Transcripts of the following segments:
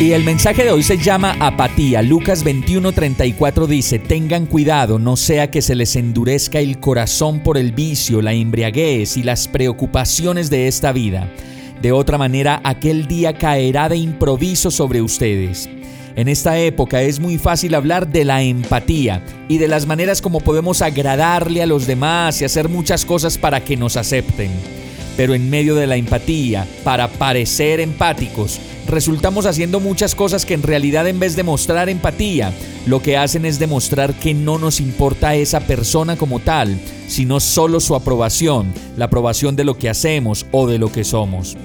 Y el mensaje de hoy se llama apatía. Lucas 21:34 dice, tengan cuidado, no sea que se les endurezca el corazón por el vicio, la embriaguez y las preocupaciones de esta vida. De otra manera, aquel día caerá de improviso sobre ustedes. En esta época es muy fácil hablar de la empatía y de las maneras como podemos agradarle a los demás y hacer muchas cosas para que nos acepten. Pero en medio de la empatía, para parecer empáticos, resultamos haciendo muchas cosas que en realidad en vez de mostrar empatía, lo que hacen es demostrar que no nos importa esa persona como tal, sino solo su aprobación, la aprobación de lo que hacemos o de lo que somos.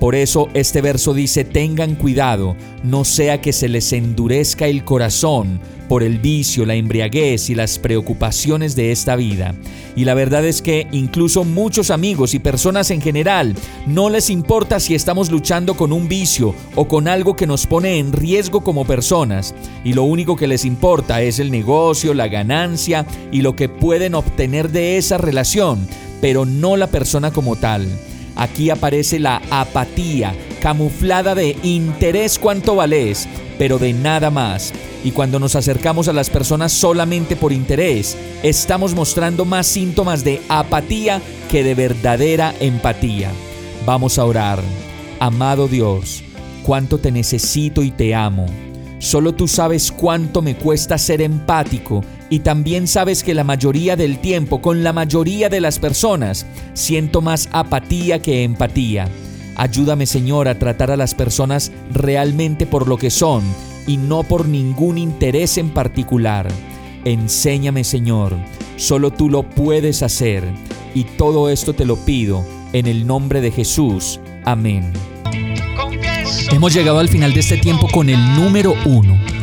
Por eso este verso dice, tengan cuidado, no sea que se les endurezca el corazón por el vicio, la embriaguez y las preocupaciones de esta vida. Y la verdad es que incluso muchos amigos y personas en general no les importa si estamos luchando con un vicio o con algo que nos pone en riesgo como personas. Y lo único que les importa es el negocio, la ganancia y lo que pueden obtener de esa relación, pero no la persona como tal. Aquí aparece la apatía, camuflada de interés cuánto vales, pero de nada más. Y cuando nos acercamos a las personas solamente por interés, estamos mostrando más síntomas de apatía que de verdadera empatía. Vamos a orar. Amado Dios, cuánto te necesito y te amo. Solo tú sabes cuánto me cuesta ser empático y también sabes que la mayoría del tiempo, con la mayoría de las personas, siento más apatía que empatía. Ayúdame Señor a tratar a las personas realmente por lo que son y no por ningún interés en particular. Enséñame Señor, solo tú lo puedes hacer y todo esto te lo pido en el nombre de Jesús. Amén. Hemos llegado al final de este tiempo con el número uno.